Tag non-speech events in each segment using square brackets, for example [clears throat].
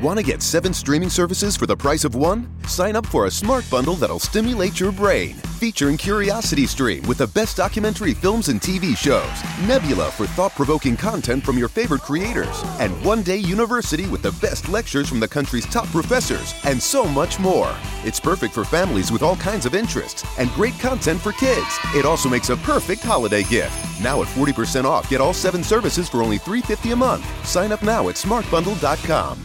Want to get seven streaming services for the price of one? Sign up for a smart bundle that'll stimulate your brain. Featuring Curiosity Stream with the best documentary films and TV shows, Nebula for thought provoking content from your favorite creators, and One Day University with the best lectures from the country's top professors, and so much more. It's perfect for families with all kinds of interests and great content for kids. It also makes a perfect holiday gift. Now at 40% off, get all seven services for only $3.50 a month. Sign up now at smartbundle.com.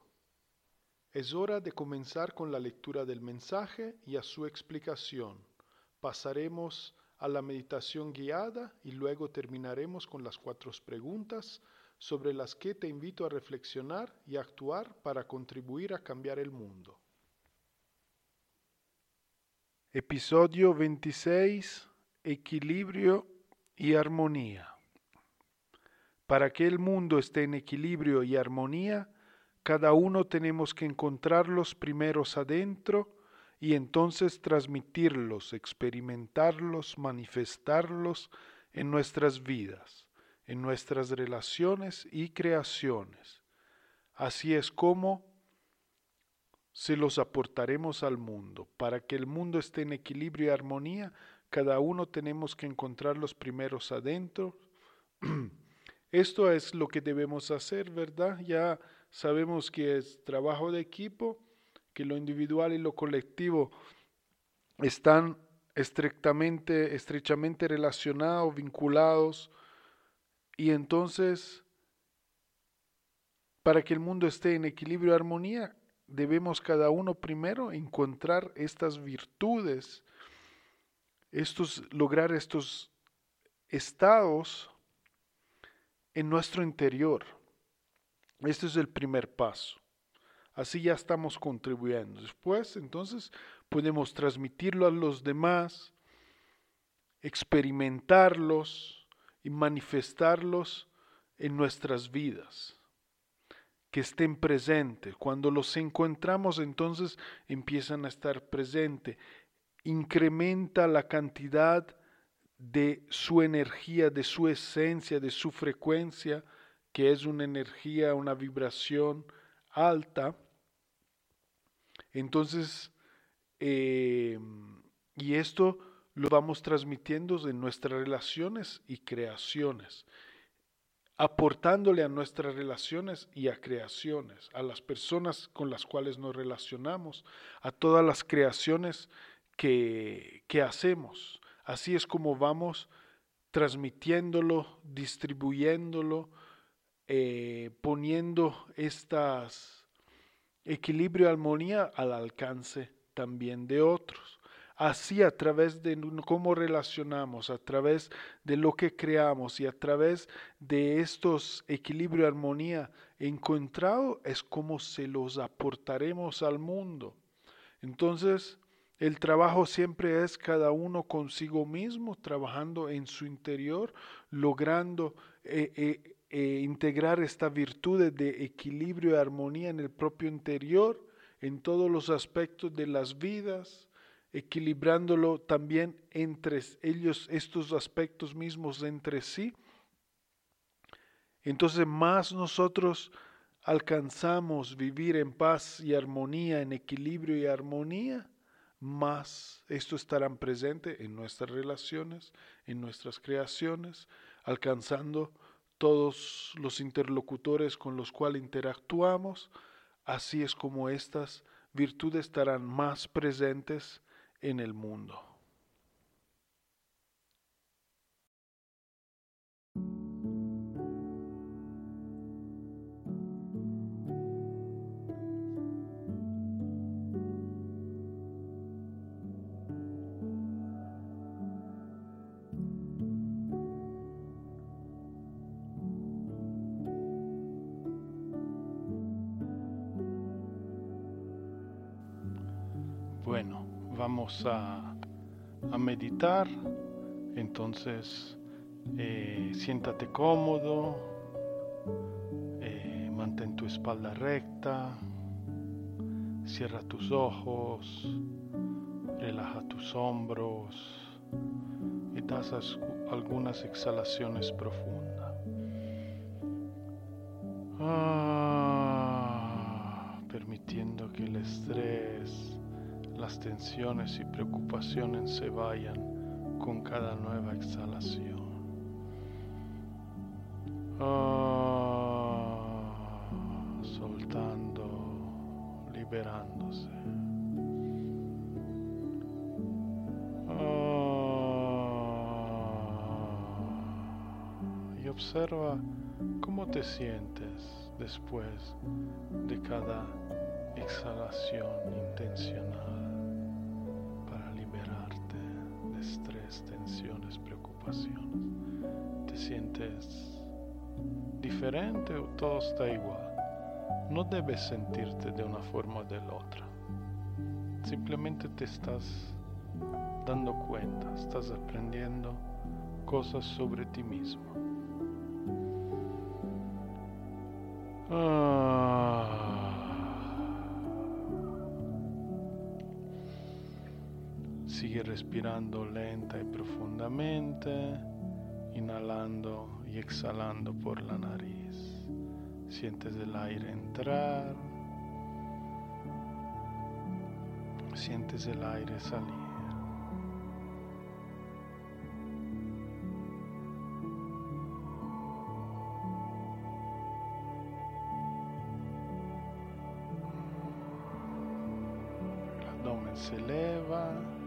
Es hora de comenzar con la lectura del mensaje y a su explicación. Pasaremos a la meditación guiada y luego terminaremos con las cuatro preguntas sobre las que te invito a reflexionar y actuar para contribuir a cambiar el mundo. Episodio 26. Equilibrio y armonía. Para que el mundo esté en equilibrio y armonía, cada uno tenemos que encontrarlos primeros adentro y entonces transmitirlos, experimentarlos, manifestarlos en nuestras vidas, en nuestras relaciones y creaciones. Así es como se los aportaremos al mundo. Para que el mundo esté en equilibrio y armonía, cada uno tenemos que encontrarlos primeros adentro. [clears throat] Esto es lo que debemos hacer, ¿verdad? Ya Sabemos que es trabajo de equipo, que lo individual y lo colectivo están estrictamente, estrechamente relacionados, vinculados, y entonces, para que el mundo esté en equilibrio y armonía, debemos cada uno primero encontrar estas virtudes, estos, lograr estos estados en nuestro interior. Este es el primer paso. Así ya estamos contribuyendo. Después, entonces, podemos transmitirlo a los demás, experimentarlos y manifestarlos en nuestras vidas. Que estén presentes. Cuando los encontramos, entonces empiezan a estar presentes. Incrementa la cantidad de su energía, de su esencia, de su frecuencia que es una energía, una vibración alta. Entonces, eh, y esto lo vamos transmitiendo en nuestras relaciones y creaciones, aportándole a nuestras relaciones y a creaciones, a las personas con las cuales nos relacionamos, a todas las creaciones que, que hacemos. Así es como vamos transmitiéndolo, distribuyéndolo, eh, poniendo estas equilibrio y armonía al alcance también de otros. Así a través de cómo relacionamos, a través de lo que creamos y a través de estos equilibrio y armonía encontrado es como se los aportaremos al mundo. Entonces, el trabajo siempre es cada uno consigo mismo, trabajando en su interior, logrando eh, eh, eh, integrar esta virtud de equilibrio y armonía en el propio interior, en todos los aspectos de las vidas, equilibrándolo también entre ellos, estos aspectos mismos entre sí. Entonces más nosotros alcanzamos vivir en paz y armonía, en equilibrio y armonía, más esto estarán presente en nuestras relaciones, en nuestras creaciones, alcanzando todos los interlocutores con los cuales interactuamos, así es como éstas virtudes estarán más presentes en el mundo. A, meditar. Entonces, eh, siéntate cómodo, eh, mantén tu espalda recta, cierra tus ojos, relaja tus hombros y das algunas exhalaciones profundas. Ah, permitiendo que el estrés las tensiones y preocupaciones se vayan con cada nueva exhalación. Ah, soltando, liberándose. Ah, y observa cómo te sientes después de cada exhalación intencional. Tensiones, preocupaciones. ¿Te sientes diferente o todo está igual? No debes sentirte de una forma o de la otra. Simplemente te estás dando cuenta, estás aprendiendo cosas sobre ti mismo. Sigue respirando lenta y profundamente, inhalando y exhalando por la nariz. Sientes el aire entrar, sientes el aire salir. Abdomen se eleva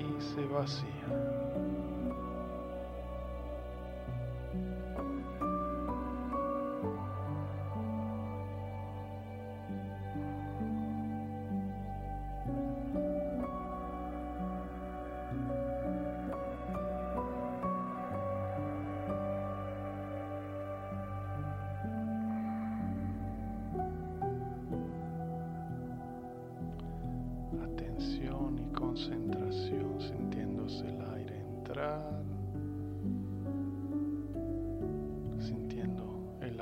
y se vacía.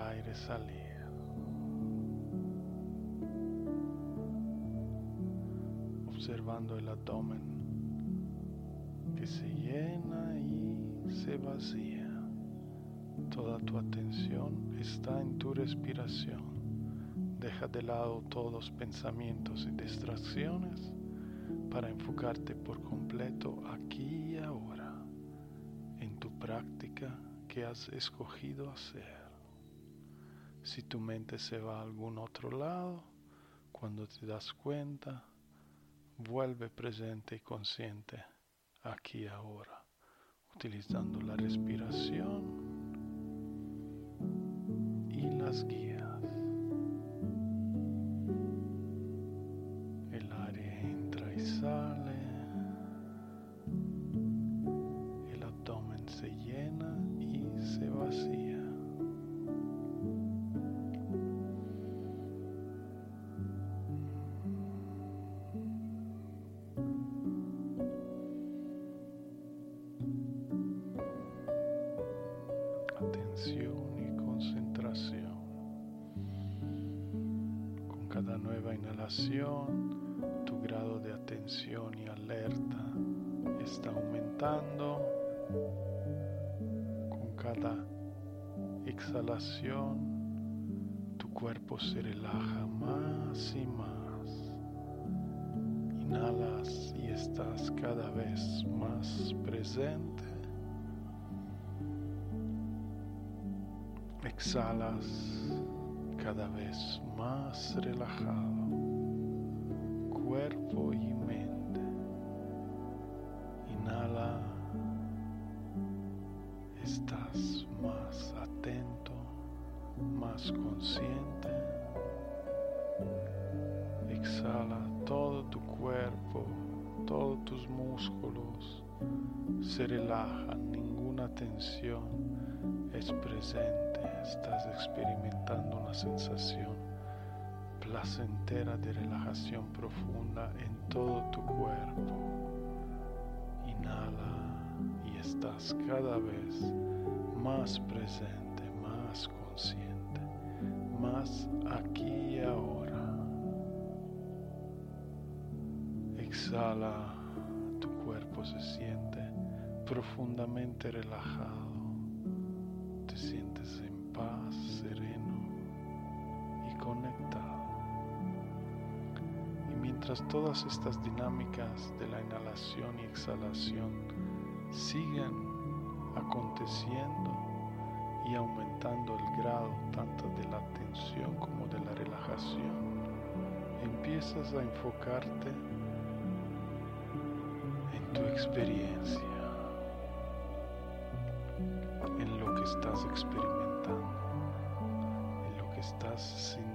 Aire salir. Observando el abdomen que se llena y se vacía. Toda tu atención está en tu respiración. Deja de lado todos los pensamientos y distracciones para enfocarte por completo aquí y ahora en tu práctica que has escogido hacer. Si tu mente se va a algún otro lado, cuando te das cuenta, vuelve presente y consciente aquí y ahora, utilizando la respiración y las guías. Tu grado de atención y alerta está aumentando. Con cada exhalación, tu cuerpo se relaja más y más. Inhalas y estás cada vez más presente exhalas cada vez más relajado. Cuerpo y mente. Inhala, estás más atento, más consciente. Exhala todo tu cuerpo, todos tus músculos se relajan, ninguna tensión es presente, estás experimentando una sensación placentera de relajación profunda en todo tu cuerpo. Inhala y estás cada vez más presente, más consciente, más aquí y ahora. Exhala, tu cuerpo se siente profundamente relajado, te sientes en paz, sereno mientras todas estas dinámicas de la inhalación y exhalación siguen aconteciendo y aumentando el grado tanto de la tensión como de la relajación, empiezas a enfocarte en tu experiencia, en lo que estás experimentando, en lo que estás sintiendo,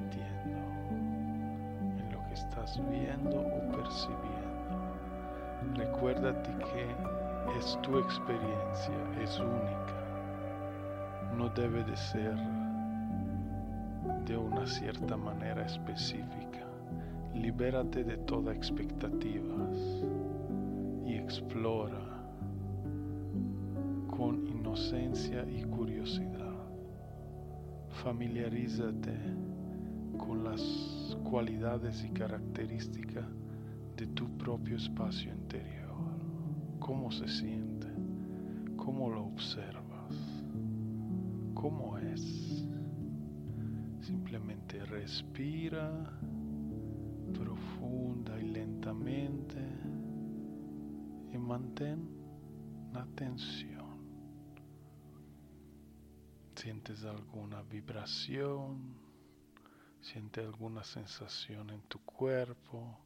viendo o percibiendo. Recuérdate que es tu experiencia, es única, no debe de ser de una cierta manera específica. Libérate de toda expectativas y explora con inocencia y curiosidad. Familiarízate con las cualidades y características de tu propio espacio interior. ¿Cómo se siente? ¿Cómo lo observas? ¿Cómo es? Simplemente respira profunda y lentamente y mantén la atención. ¿Sientes alguna vibración? ¿Sientes alguna sensación en tu cuerpo?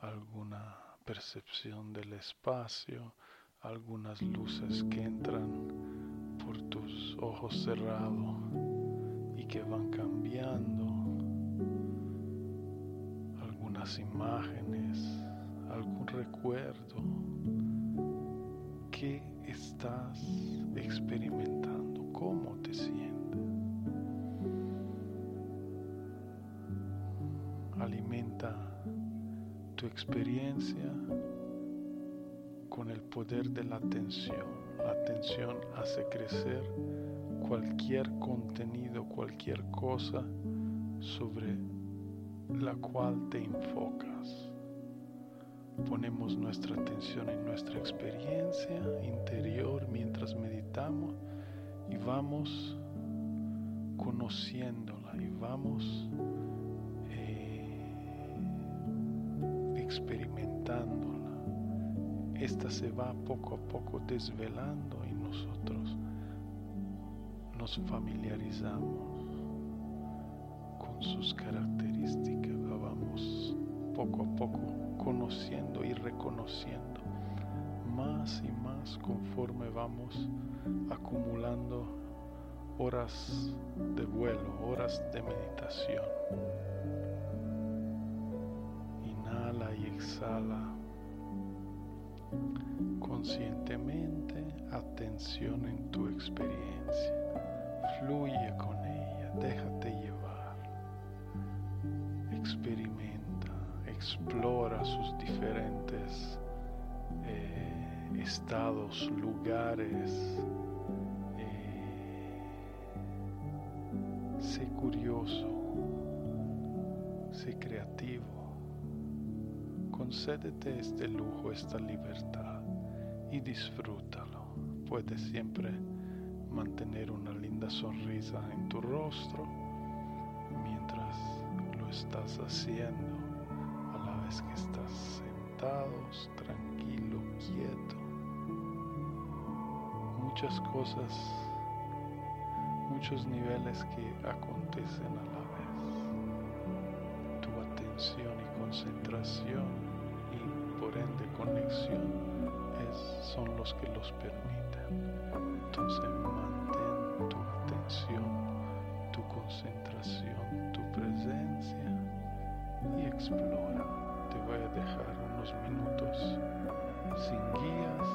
¿Alguna percepción del espacio? ¿Algunas luces que entran por tus ojos cerrados y que van cambiando? ¿Algunas imágenes? ¿Algún recuerdo? ¿Qué estás experimentando? ¿Cómo te sientes? Tu experiencia con el poder de la atención. La atención hace crecer cualquier contenido, cualquier cosa sobre la cual te enfocas. Ponemos nuestra atención en nuestra experiencia interior mientras meditamos y vamos conociéndola y vamos Esta se va poco a poco desvelando y nosotros nos familiarizamos con sus características, vamos poco a poco conociendo y reconociendo más y más conforme vamos acumulando horas de vuelo, horas de meditación. Inhala y exhala conscientemente atención en tu experiencia. Fluye con ella, déjate llevar. Experimenta, explora sus diferentes eh, estados, lugares. Eh, sé curioso, Concédete este lujo, esta libertad y disfrútalo. Puedes siempre mantener una linda sonrisa en tu rostro mientras lo estás haciendo a la vez que estás sentado, tranquilo, quieto. Muchas cosas, muchos niveles que acontecen a la vez. Tu atención y concentración conexión es, son los que los permiten. Entonces mantén tu atención, tu concentración, tu presencia y explora. Te voy a dejar unos minutos sin guías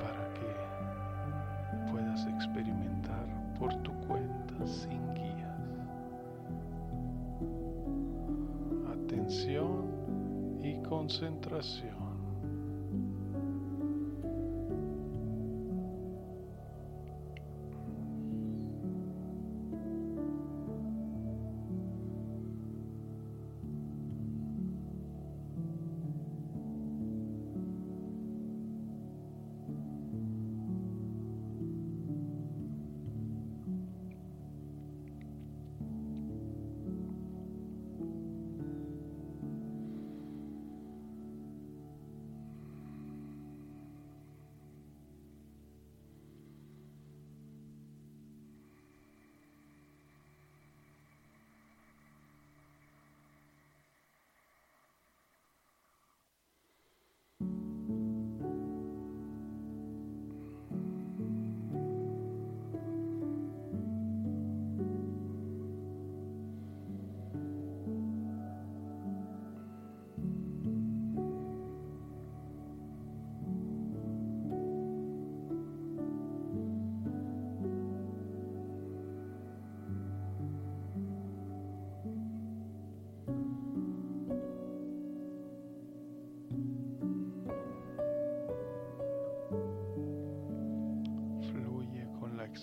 para que puedas experimentar por tu cuenta sin guías. Atención concentración.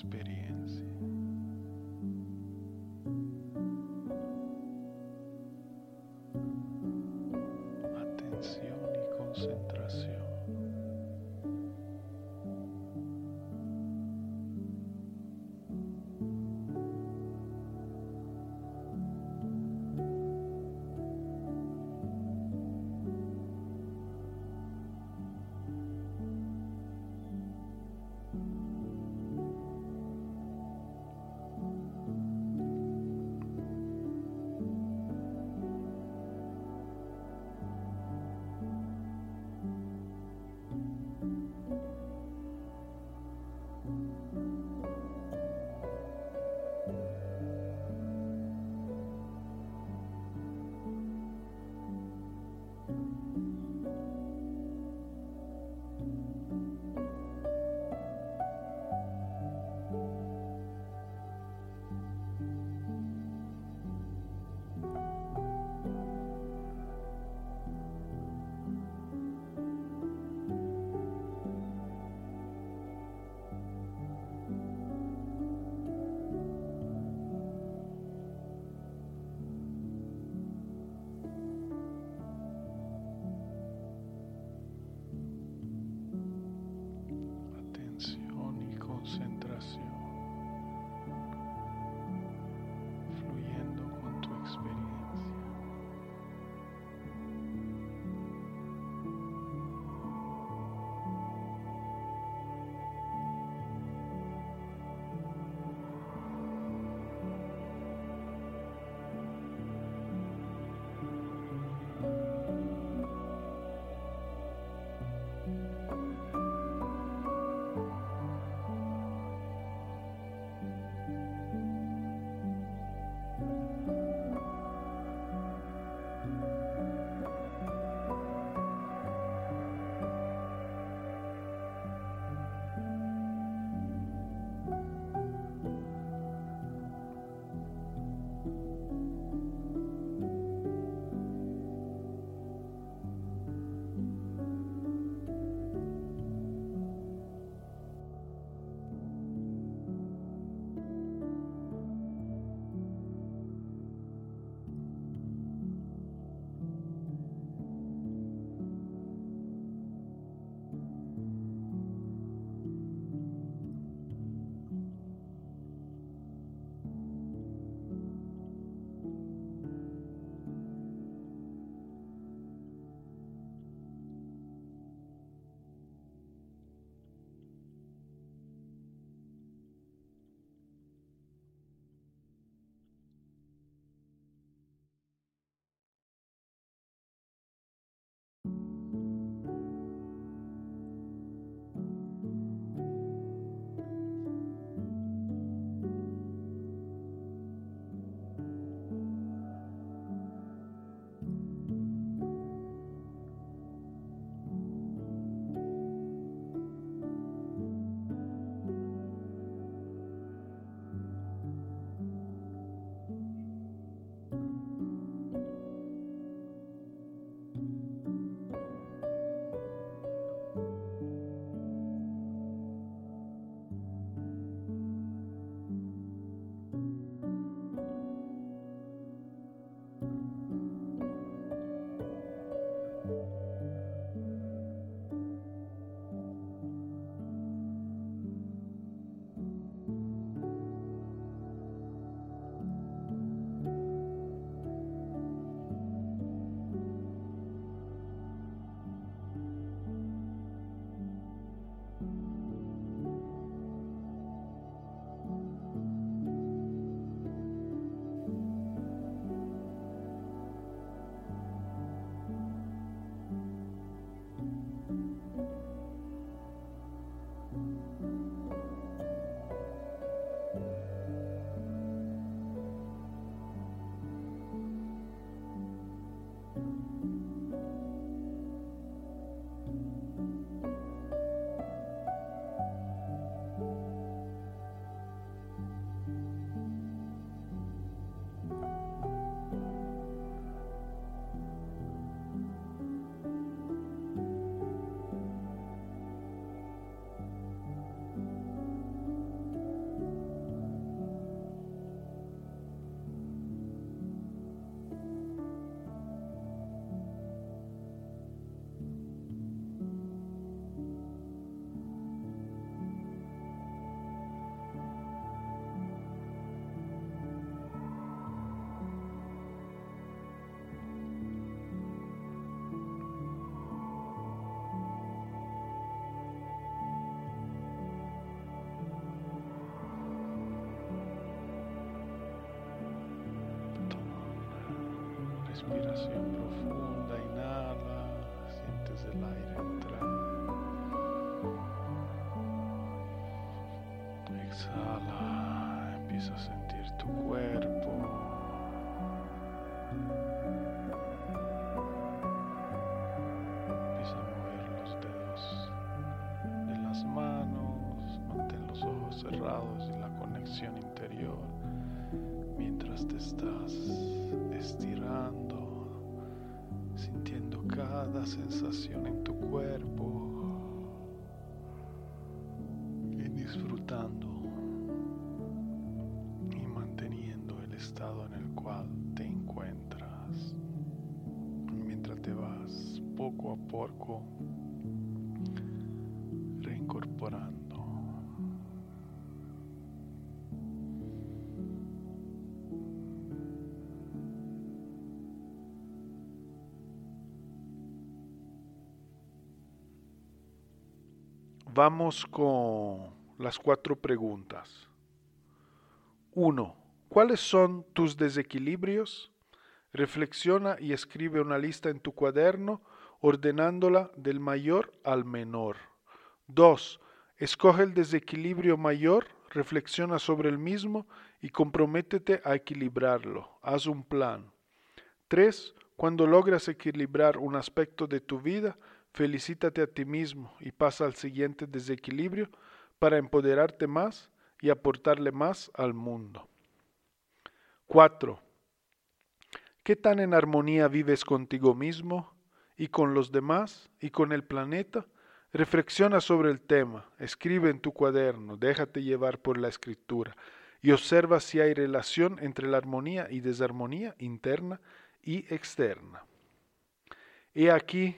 Fluye Profunda, inhala, sientes el aire entrar. Exhala, empieza a sentir tu cuerpo. Empieza a mover los dedos de las manos, mantén los ojos cerrados y la conexión interior mientras te estás sensación en tu cuerpo y disfrutando y manteniendo el estado en el cual te encuentras. Mientras te vas poco a poco Vamos con las cuatro preguntas. 1. ¿Cuáles son tus desequilibrios? Reflexiona y escribe una lista en tu cuaderno ordenándola del mayor al menor. 2. Escoge el desequilibrio mayor, reflexiona sobre el mismo y comprométete a equilibrarlo. Haz un plan. 3. Cuando logras equilibrar un aspecto de tu vida, felicítate a ti mismo y pasa al siguiente desequilibrio para empoderarte más y aportarle más al mundo. 4. ¿Qué tan en armonía vives contigo mismo y con los demás y con el planeta? Reflexiona sobre el tema, escribe en tu cuaderno, déjate llevar por la escritura y observa si hay relación entre la armonía y desarmonía interna y externa. He aquí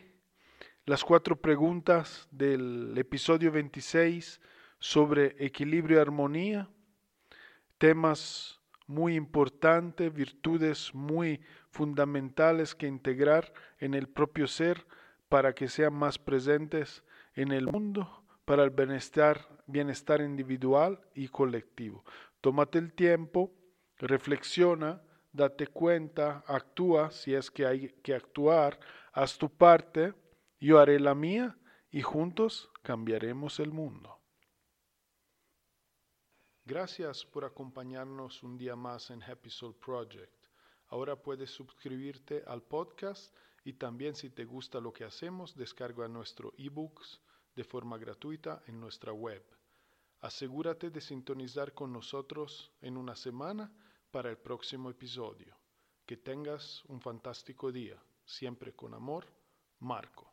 las cuatro preguntas del episodio 26 sobre equilibrio y armonía, temas muy importantes, virtudes muy fundamentales que integrar en el propio ser para que sean más presentes en el mundo, para el bienestar, bienestar individual y colectivo. Tómate el tiempo, reflexiona, date cuenta, actúa si es que hay que actuar, haz tu parte, yo haré la mía y juntos cambiaremos el mundo. Gracias por acompañarnos un día más en Happy Soul Project. Ahora puedes suscribirte al podcast y también si te gusta lo que hacemos, descarga nuestro ebooks de forma gratuita en nuestra web. Asegúrate de sintonizar con nosotros en una semana para el próximo episodio. Que tengas un fantástico día. Siempre con amor, Marco.